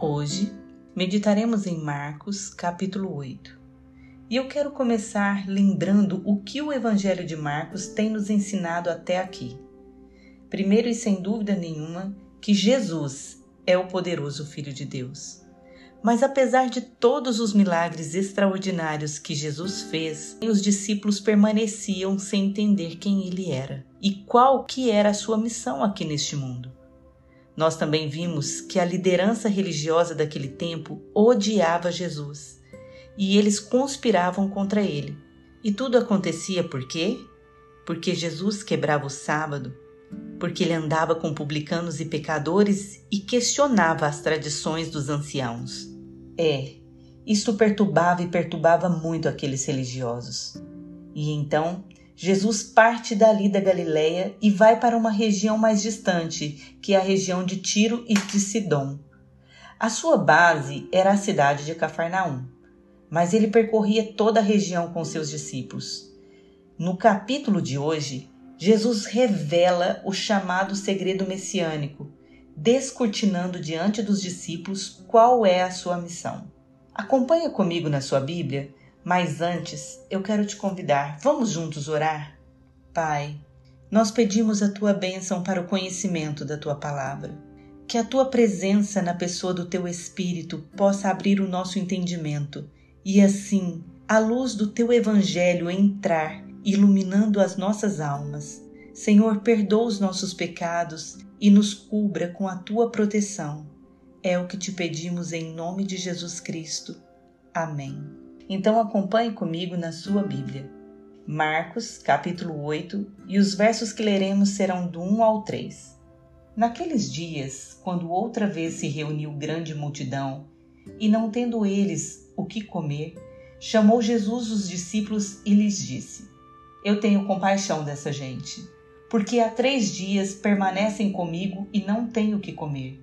Hoje meditaremos em Marcos, capítulo 8. E eu quero começar lembrando o que o Evangelho de Marcos tem nos ensinado até aqui. Primeiro e sem dúvida nenhuma, que Jesus é o poderoso Filho de Deus. Mas apesar de todos os milagres extraordinários que Jesus fez, os discípulos permaneciam sem entender quem ele era e qual que era a sua missão aqui neste mundo. Nós também vimos que a liderança religiosa daquele tempo odiava Jesus e eles conspiravam contra ele. E tudo acontecia por quê? Porque Jesus quebrava o sábado, porque ele andava com publicanos e pecadores e questionava as tradições dos anciãos. É, isto perturbava e perturbava muito aqueles religiosos. E então Jesus parte dali da Galileia e vai para uma região mais distante, que é a região de Tiro e de Sidom. A sua base era a cidade de Cafarnaum, mas ele percorria toda a região com seus discípulos. No capítulo de hoje, Jesus revela o chamado segredo messiânico, descortinando diante dos discípulos qual é a sua missão. Acompanha comigo na sua Bíblia mas antes, eu quero te convidar, vamos juntos orar? Pai, nós pedimos a tua bênção para o conhecimento da tua palavra. Que a tua presença na pessoa do teu Espírito possa abrir o nosso entendimento e assim a luz do teu Evangelho entrar, iluminando as nossas almas. Senhor, perdoa os nossos pecados e nos cubra com a tua proteção. É o que te pedimos em nome de Jesus Cristo. Amém. Então acompanhe comigo na sua Bíblia. Marcos, capítulo 8, e os versos que leremos serão do 1 ao 3. Naqueles dias, quando outra vez se reuniu grande multidão, e não tendo eles o que comer, chamou Jesus os discípulos e lhes disse: Eu tenho compaixão dessa gente, porque há três dias permanecem comigo e não tenho o que comer.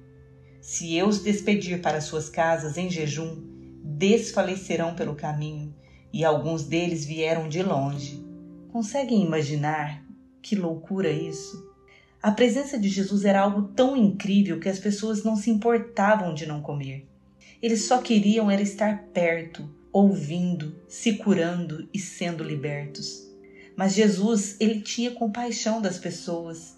Se eu os despedir para suas casas em jejum, desfalecerão pelo caminho, e alguns deles vieram de longe. Conseguem imaginar que loucura isso? A presença de Jesus era algo tão incrível que as pessoas não se importavam de não comer. Eles só queriam era estar perto, ouvindo, se curando e sendo libertos. Mas Jesus, ele tinha compaixão das pessoas,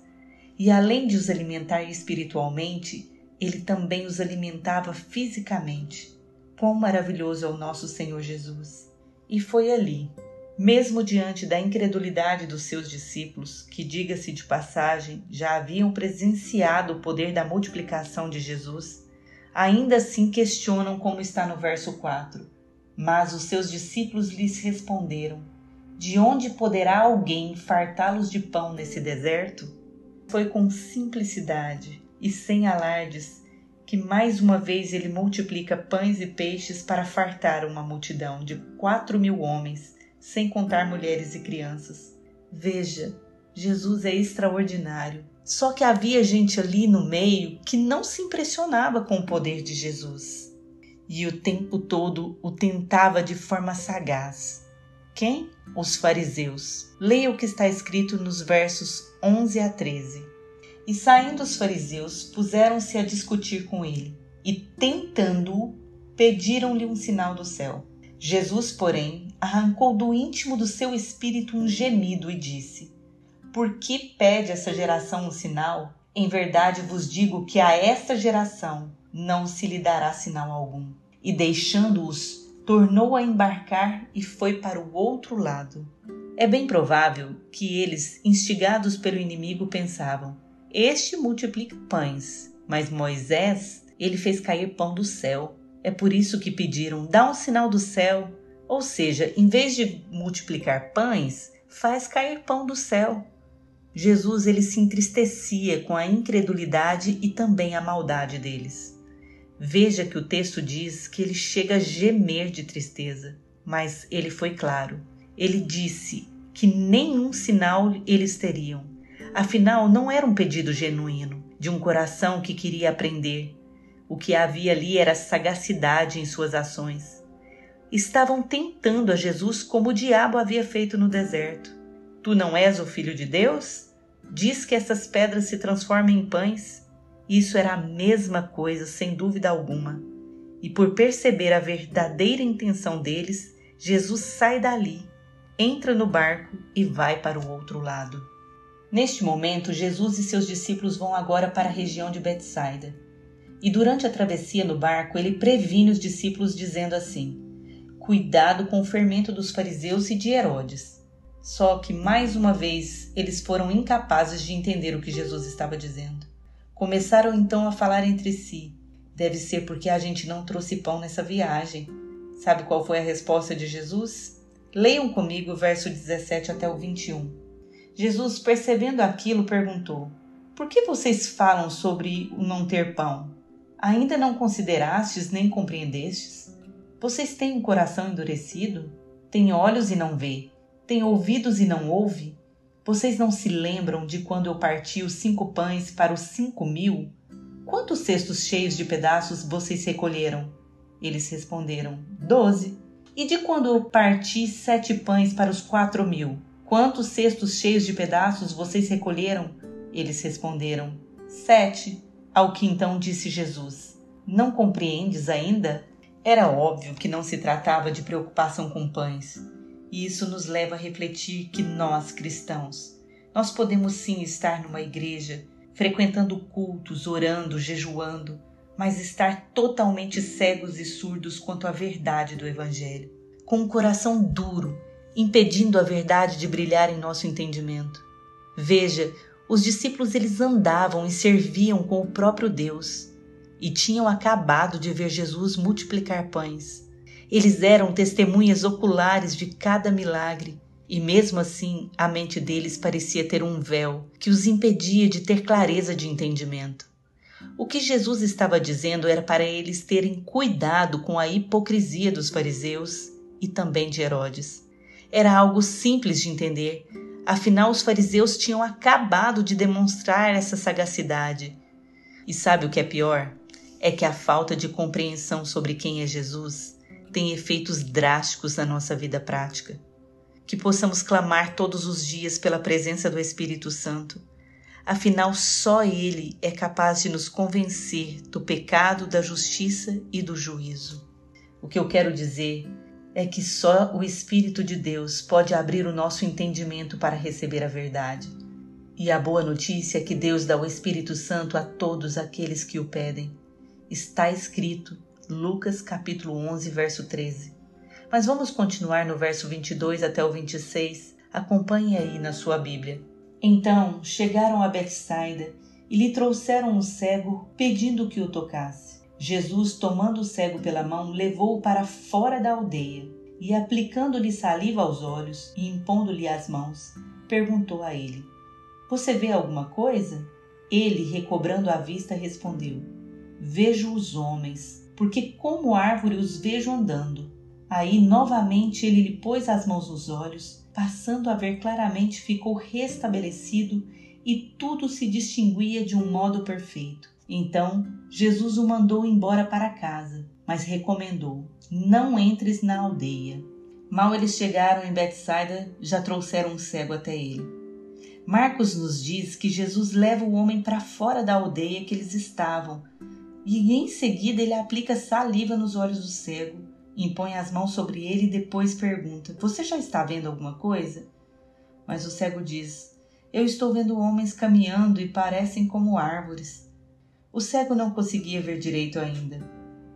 e além de os alimentar espiritualmente, ele também os alimentava fisicamente. Quão maravilhoso é o nosso Senhor Jesus! E foi ali, mesmo diante da incredulidade dos seus discípulos, que, diga-se de passagem, já haviam presenciado o poder da multiplicação de Jesus, ainda assim questionam como está no verso 4. Mas os seus discípulos lhes responderam: De onde poderá alguém fartá-los de pão nesse deserto? Foi com simplicidade e sem alardes que mais uma vez ele multiplica pães e peixes para fartar uma multidão de quatro mil homens, sem contar mulheres e crianças. Veja, Jesus é extraordinário. Só que havia gente ali no meio que não se impressionava com o poder de Jesus e o tempo todo o tentava de forma sagaz. Quem? Os fariseus. Leia o que está escrito nos versos 11 a 13. E saindo os fariseus, puseram-se a discutir com ele, e tentando-o, pediram-lhe um sinal do céu. Jesus, porém, arrancou do íntimo do seu espírito um gemido e disse: Por que pede essa geração um sinal? Em verdade vos digo que a esta geração não se lhe dará sinal algum. E deixando-os, tornou a embarcar e foi para o outro lado. É bem provável que eles, instigados pelo inimigo, pensavam: este multiplica pães, mas Moisés, ele fez cair pão do céu. É por isso que pediram: dá um sinal do céu. Ou seja, em vez de multiplicar pães, faz cair pão do céu. Jesus ele se entristecia com a incredulidade e também a maldade deles. Veja que o texto diz que ele chega a gemer de tristeza, mas ele foi claro. Ele disse que nenhum sinal eles teriam Afinal, não era um pedido genuíno, de um coração que queria aprender. O que havia ali era sagacidade em suas ações. Estavam tentando a Jesus como o diabo havia feito no deserto. Tu não és o filho de Deus? Diz que essas pedras se transformem em pães. Isso era a mesma coisa, sem dúvida alguma. E por perceber a verdadeira intenção deles, Jesus sai dali, entra no barco e vai para o outro lado. Neste momento, Jesus e seus discípulos vão agora para a região de Betsaida. E durante a travessia no barco, ele previne os discípulos dizendo assim: Cuidado com o fermento dos fariseus e de Herodes. Só que mais uma vez eles foram incapazes de entender o que Jesus estava dizendo. Começaram então a falar entre si: Deve ser porque a gente não trouxe pão nessa viagem. Sabe qual foi a resposta de Jesus? Leiam comigo o verso 17 até o 21. Jesus, percebendo aquilo, perguntou: Por que vocês falam sobre o não ter pão? Ainda não considerastes nem compreendestes? Vocês têm um coração endurecido? Têm olhos e não vê? Têm ouvidos e não ouve? Vocês não se lembram de quando eu parti os cinco pães para os cinco mil? Quantos cestos cheios de pedaços vocês recolheram? Eles responderam: Doze. E de quando eu parti sete pães para os quatro mil? Quantos cestos cheios de pedaços vocês recolheram? Eles responderam: Sete. Ao que então disse Jesus: Não compreendes ainda? Era óbvio que não se tratava de preocupação com pães. E isso nos leva a refletir que nós, cristãos, nós podemos sim estar numa igreja, frequentando cultos, orando, jejuando, mas estar totalmente cegos e surdos quanto à verdade do Evangelho, com um coração duro, impedindo a verdade de brilhar em nosso entendimento. Veja, os discípulos eles andavam e serviam com o próprio Deus e tinham acabado de ver Jesus multiplicar pães. Eles eram testemunhas oculares de cada milagre e mesmo assim a mente deles parecia ter um véu que os impedia de ter clareza de entendimento. O que Jesus estava dizendo era para eles terem cuidado com a hipocrisia dos fariseus e também de Herodes. Era algo simples de entender, afinal, os fariseus tinham acabado de demonstrar essa sagacidade. E sabe o que é pior? É que a falta de compreensão sobre quem é Jesus tem efeitos drásticos na nossa vida prática. Que possamos clamar todos os dias pela presença do Espírito Santo Afinal, só Ele é capaz de nos convencer do pecado, da justiça e do juízo. O que eu quero dizer é que só o Espírito de Deus pode abrir o nosso entendimento para receber a verdade. E a boa notícia é que Deus dá o Espírito Santo a todos aqueles que o pedem. Está escrito, Lucas capítulo 11, verso 13. Mas vamos continuar no verso 22 até o 26. Acompanhe aí na sua Bíblia. Então chegaram a Betsaida e lhe trouxeram um cego, pedindo que o tocasse. Jesus, tomando o cego pela mão, levou-o para fora da aldeia e, aplicando-lhe saliva aos olhos e impondo-lhe as mãos, perguntou a ele: Você vê alguma coisa? Ele, recobrando a vista, respondeu: Vejo os homens, porque como árvore os vejo andando. Aí novamente ele lhe pôs as mãos nos olhos passando a ver claramente, ficou restabelecido e tudo se distinguia de um modo perfeito. Então Jesus o mandou embora para casa, mas recomendou: Não entres na aldeia. Mal eles chegaram em Betsaida, já trouxeram um cego até ele. Marcos nos diz que Jesus leva o homem para fora da aldeia que eles estavam, e em seguida ele aplica saliva nos olhos do cego impõe as mãos sobre ele e depois pergunta: Você já está vendo alguma coisa? Mas o cego diz: Eu estou vendo homens caminhando e parecem como árvores. O cego não conseguia ver direito ainda,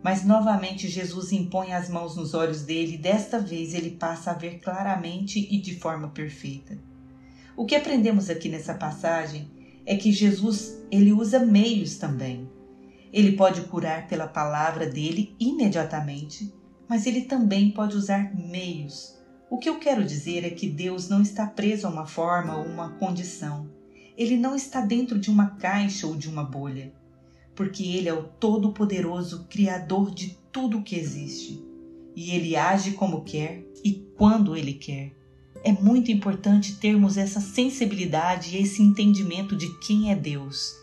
mas novamente Jesus impõe as mãos nos olhos dele e desta vez ele passa a ver claramente e de forma perfeita. O que aprendemos aqui nessa passagem é que Jesus ele usa meios também. Ele pode curar pela palavra dele imediatamente mas ele também pode usar meios. O que eu quero dizer é que Deus não está preso a uma forma ou uma condição. Ele não está dentro de uma caixa ou de uma bolha, porque Ele é o Todo-Poderoso Criador de tudo o que existe. E Ele age como quer e quando Ele quer. É muito importante termos essa sensibilidade e esse entendimento de quem é Deus.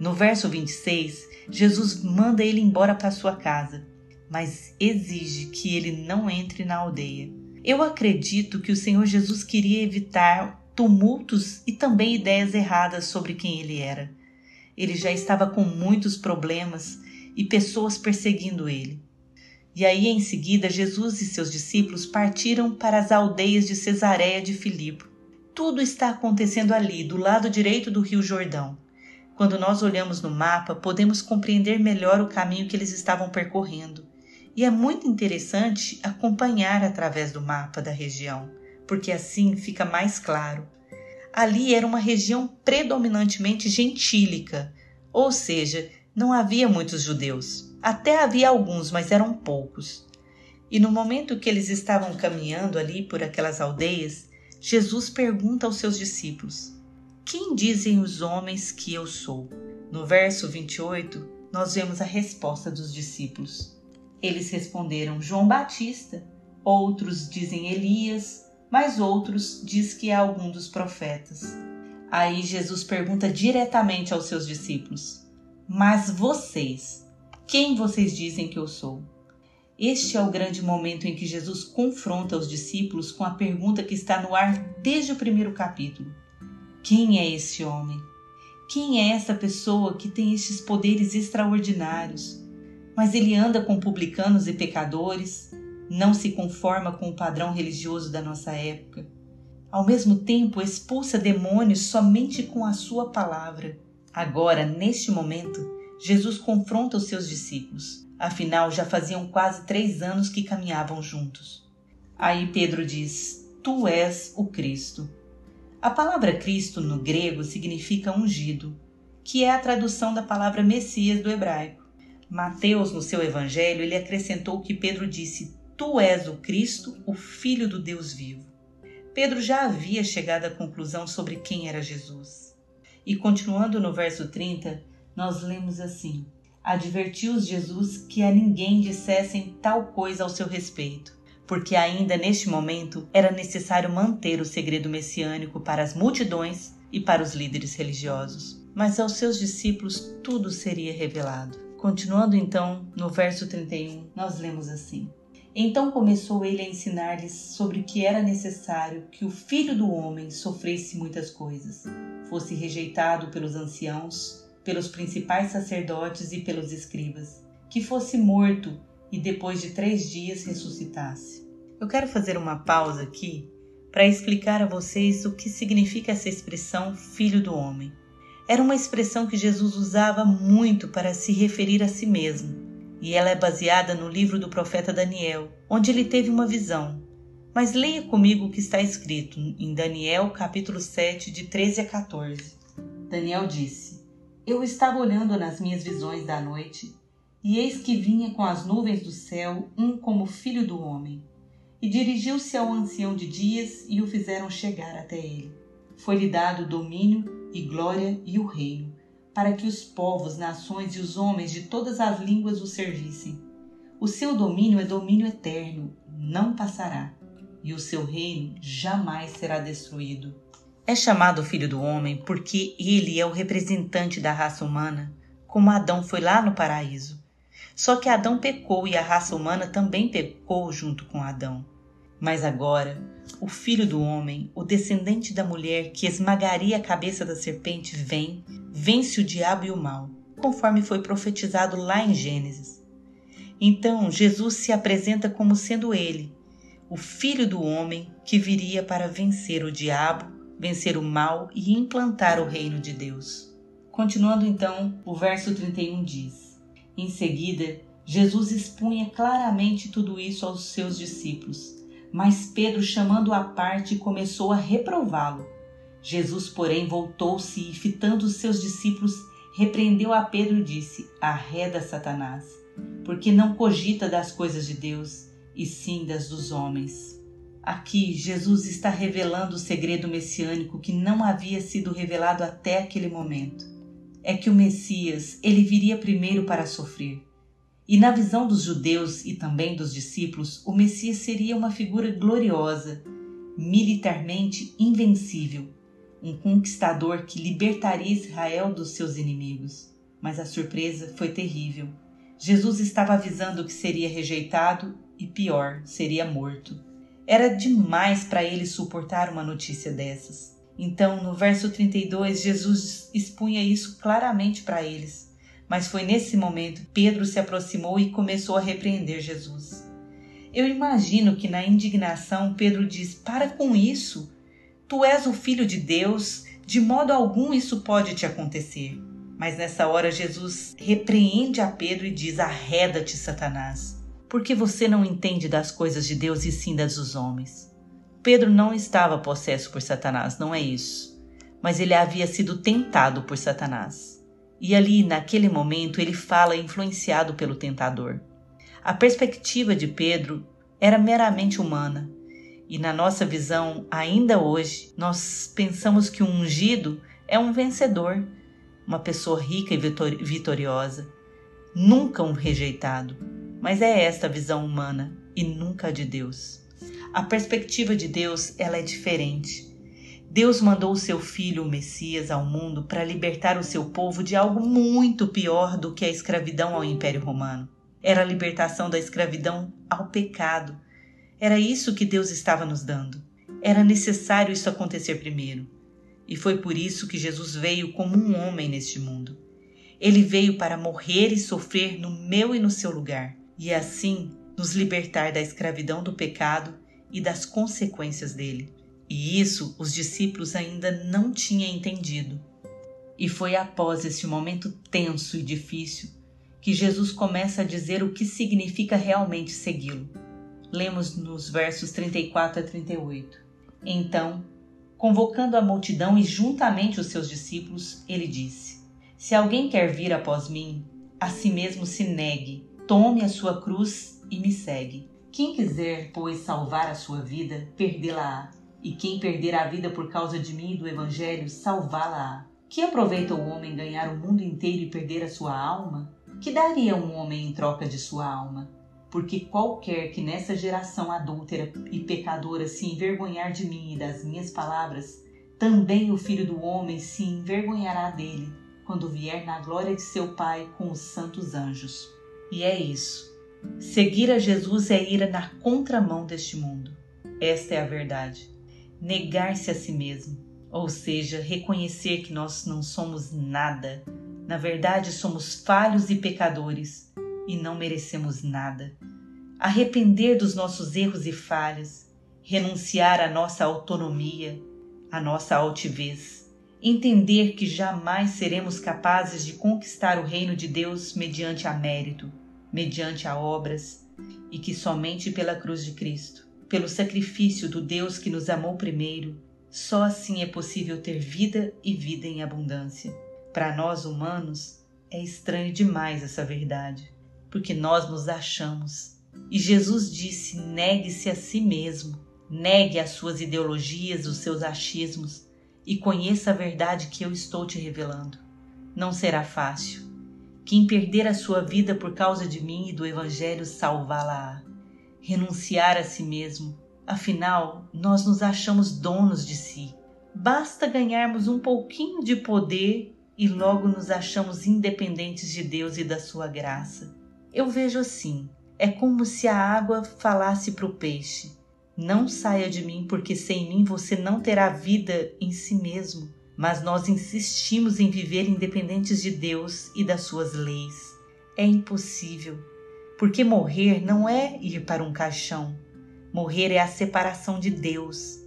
No verso 26, Jesus manda ele embora para sua casa mas exige que ele não entre na aldeia. Eu acredito que o Senhor Jesus queria evitar tumultos e também ideias erradas sobre quem ele era. Ele já estava com muitos problemas e pessoas perseguindo ele. E aí, em seguida, Jesus e seus discípulos partiram para as aldeias de Cesareia de Filipe. Tudo está acontecendo ali, do lado direito do Rio Jordão. Quando nós olhamos no mapa, podemos compreender melhor o caminho que eles estavam percorrendo. E é muito interessante acompanhar através do mapa da região, porque assim fica mais claro. Ali era uma região predominantemente gentílica, ou seja, não havia muitos judeus. Até havia alguns, mas eram poucos. E no momento que eles estavam caminhando ali por aquelas aldeias, Jesus pergunta aos seus discípulos: Quem dizem os homens que eu sou? No verso 28, nós vemos a resposta dos discípulos. Eles responderam: João Batista. Outros dizem Elias, mas outros diz que é algum dos profetas. Aí Jesus pergunta diretamente aos seus discípulos: Mas vocês, quem vocês dizem que eu sou? Este é o grande momento em que Jesus confronta os discípulos com a pergunta que está no ar desde o primeiro capítulo: Quem é esse homem? Quem é essa pessoa que tem estes poderes extraordinários? Mas ele anda com publicanos e pecadores, não se conforma com o padrão religioso da nossa época. Ao mesmo tempo, expulsa demônios somente com a sua palavra. Agora, neste momento, Jesus confronta os seus discípulos. Afinal, já faziam quase três anos que caminhavam juntos. Aí Pedro diz: Tu és o Cristo. A palavra Cristo no grego significa ungido, que é a tradução da palavra Messias do hebraico. Mateus, no seu evangelho, ele acrescentou que Pedro disse: Tu és o Cristo, o Filho do Deus vivo. Pedro já havia chegado à conclusão sobre quem era Jesus. E continuando no verso 30, nós lemos assim: Advertiu-os Jesus que a ninguém dissessem tal coisa ao seu respeito, porque ainda neste momento era necessário manter o segredo messiânico para as multidões e para os líderes religiosos. Mas aos seus discípulos tudo seria revelado. Continuando então, no verso 31, nós lemos assim: Então começou ele a ensinar-lhes sobre que era necessário que o filho do homem sofresse muitas coisas, fosse rejeitado pelos anciãos, pelos principais sacerdotes e pelos escribas, que fosse morto e depois de três dias ressuscitasse. Eu quero fazer uma pausa aqui para explicar a vocês o que significa essa expressão filho do homem era uma expressão que Jesus usava muito para se referir a si mesmo, e ela é baseada no livro do profeta Daniel, onde ele teve uma visão. Mas leia comigo o que está escrito em Daniel, capítulo 7, de 13 a 14. Daniel disse: Eu estava olhando nas minhas visões da noite, e eis que vinha com as nuvens do céu um como filho do homem. E dirigiu-se ao ancião de dias e o fizeram chegar até ele. Foi-lhe dado domínio e glória e o reino, para que os povos, nações e os homens de todas as línguas o servissem. O seu domínio é domínio eterno, não passará, e o seu reino jamais será destruído. É chamado Filho do Homem porque ele é o representante da raça humana, como Adão foi lá no paraíso. Só que Adão pecou e a raça humana também pecou junto com Adão. Mas agora, o filho do homem, o descendente da mulher que esmagaria a cabeça da serpente, vem, vence o diabo e o mal, conforme foi profetizado lá em Gênesis. Então, Jesus se apresenta como sendo ele, o filho do homem que viria para vencer o diabo, vencer o mal e implantar o reino de Deus. Continuando então, o verso 31 diz: Em seguida, Jesus expunha claramente tudo isso aos seus discípulos mas Pedro, chamando-o à parte, começou a reprová-lo. Jesus, porém, voltou-se e, fitando os seus discípulos, repreendeu a Pedro e disse: Arreda, Satanás, porque não cogita das coisas de Deus, e sim das dos homens. Aqui, Jesus está revelando o segredo messiânico que não havia sido revelado até aquele momento. É que o Messias, ele viria primeiro para sofrer e na visão dos judeus e também dos discípulos, o Messias seria uma figura gloriosa, militarmente invencível, um conquistador que libertaria Israel dos seus inimigos. Mas a surpresa foi terrível. Jesus estava avisando que seria rejeitado e, pior, seria morto. Era demais para ele suportar uma notícia dessas. Então, no verso 32, Jesus expunha isso claramente para eles Mas foi nesse momento Pedro se aproximou e começou a repreender Jesus. Eu imagino que na indignação Pedro diz: Para com isso! Tu és o filho de Deus, de modo algum isso pode te acontecer. Mas nessa hora Jesus repreende a Pedro e diz: Arreda-te, Satanás, porque você não entende das coisas de Deus e sim das dos homens. Pedro não estava possesso por Satanás, não é isso. Mas ele havia sido tentado por Satanás. E ali, naquele momento, ele fala influenciado pelo tentador. A perspectiva de Pedro era meramente humana. E na nossa visão, ainda hoje, nós pensamos que um ungido é um vencedor, uma pessoa rica e vitoriosa, nunca um rejeitado. Mas é esta a visão humana e nunca a de Deus. A perspectiva de Deus ela é diferente. Deus mandou o seu filho, o Messias, ao mundo para libertar o seu povo de algo muito pior do que a escravidão ao Império Romano. Era a libertação da escravidão ao pecado. Era isso que Deus estava nos dando. Era necessário isso acontecer primeiro. E foi por isso que Jesus veio como um homem neste mundo. Ele veio para morrer e sofrer no meu e no seu lugar, e assim nos libertar da escravidão do pecado e das consequências dele. E isso os discípulos ainda não tinham entendido. E foi após esse momento tenso e difícil que Jesus começa a dizer o que significa realmente segui-lo. Lemos nos versos 34 a 38. Então, Convocando a multidão e juntamente os seus discípulos, ele disse: Se alguém quer vir após mim, a si mesmo se negue, tome a sua cruz e me segue. Quem quiser, pois, salvar a sua vida, perdê-la-á. E quem perder a vida por causa de mim e do Evangelho, salvá-la-á. Que aproveita o homem ganhar o mundo inteiro e perder a sua alma? Que daria um homem em troca de sua alma? porque qualquer que nessa geração adúltera e pecadora se envergonhar de mim e das minhas palavras, também o filho do homem se envergonhará dele quando vier na glória de seu Pai com os santos anjos. E é isso. Seguir a Jesus é ir na contramão deste mundo. Esta é a verdade. Negar-se a si mesmo, ou seja, reconhecer que nós não somos nada. Na verdade, somos falhos e pecadores e não merecemos nada. Arrepender dos nossos erros e falhas, renunciar à nossa autonomia, à nossa altivez. Entender que jamais seremos capazes de conquistar o reino de Deus mediante a mérito, mediante a obras, e que somente pela cruz de Cristo, pelo sacrifício do Deus que nos amou primeiro, só assim é possível ter vida e vida em abundância. Para nós humanos, é estranho demais essa verdade porque nós nos achamos. E Jesus disse: negue-se a si mesmo, negue as suas ideologias, os seus achismos e conheça a verdade que eu estou te revelando. Não será fácil. Quem perder a sua vida por causa de mim e do Evangelho, salvá-la-á. Renunciar a si mesmo. Afinal, nós nos achamos donos de si. Basta ganharmos um pouquinho de poder e logo nos achamos independentes de Deus e da sua graça. Eu vejo assim: é como se a água falasse para o peixe: Não saia de mim, porque sem mim você não terá vida em si mesmo. Mas nós insistimos em viver independentes de Deus e das suas leis. É impossível, porque morrer não é ir para um caixão. Morrer é a separação de Deus.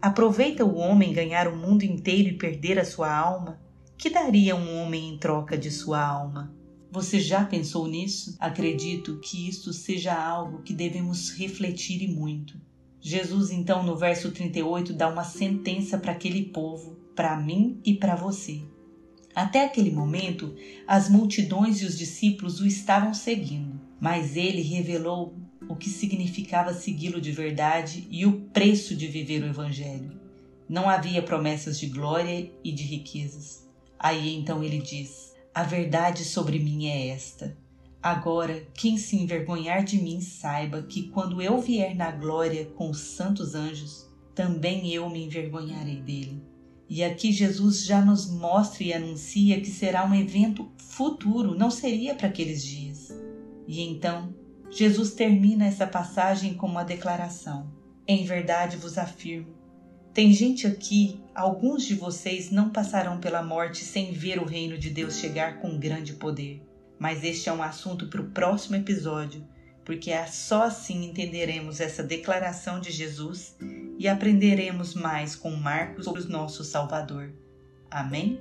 Aproveita o homem ganhar o mundo inteiro e perder a sua alma? Que daria um homem em troca de sua alma? Você já pensou nisso? Acredito que isto seja algo que devemos refletir e muito. Jesus, então, no verso 38, dá uma sentença para aquele povo, para mim e para você. Até aquele momento, as multidões e os discípulos o estavam seguindo, mas ele revelou o que significava segui-lo de verdade e o preço de viver o Evangelho. Não havia promessas de glória e de riquezas. Aí então ele diz: a verdade sobre mim é esta. Agora, quem se envergonhar de mim, saiba que quando eu vier na glória com os santos anjos, também eu me envergonharei dele. E aqui Jesus já nos mostra e anuncia que será um evento futuro, não seria para aqueles dias. E então, Jesus termina essa passagem com uma declaração: Em verdade vos afirmo, Tem gente aqui, alguns de vocês não passarão pela morte sem ver o reino de Deus chegar com grande poder. Mas este é um assunto para o próximo episódio, porque é só assim entenderemos essa declaração de Jesus e aprenderemos mais com Marcos sobre o nosso Salvador. Amém?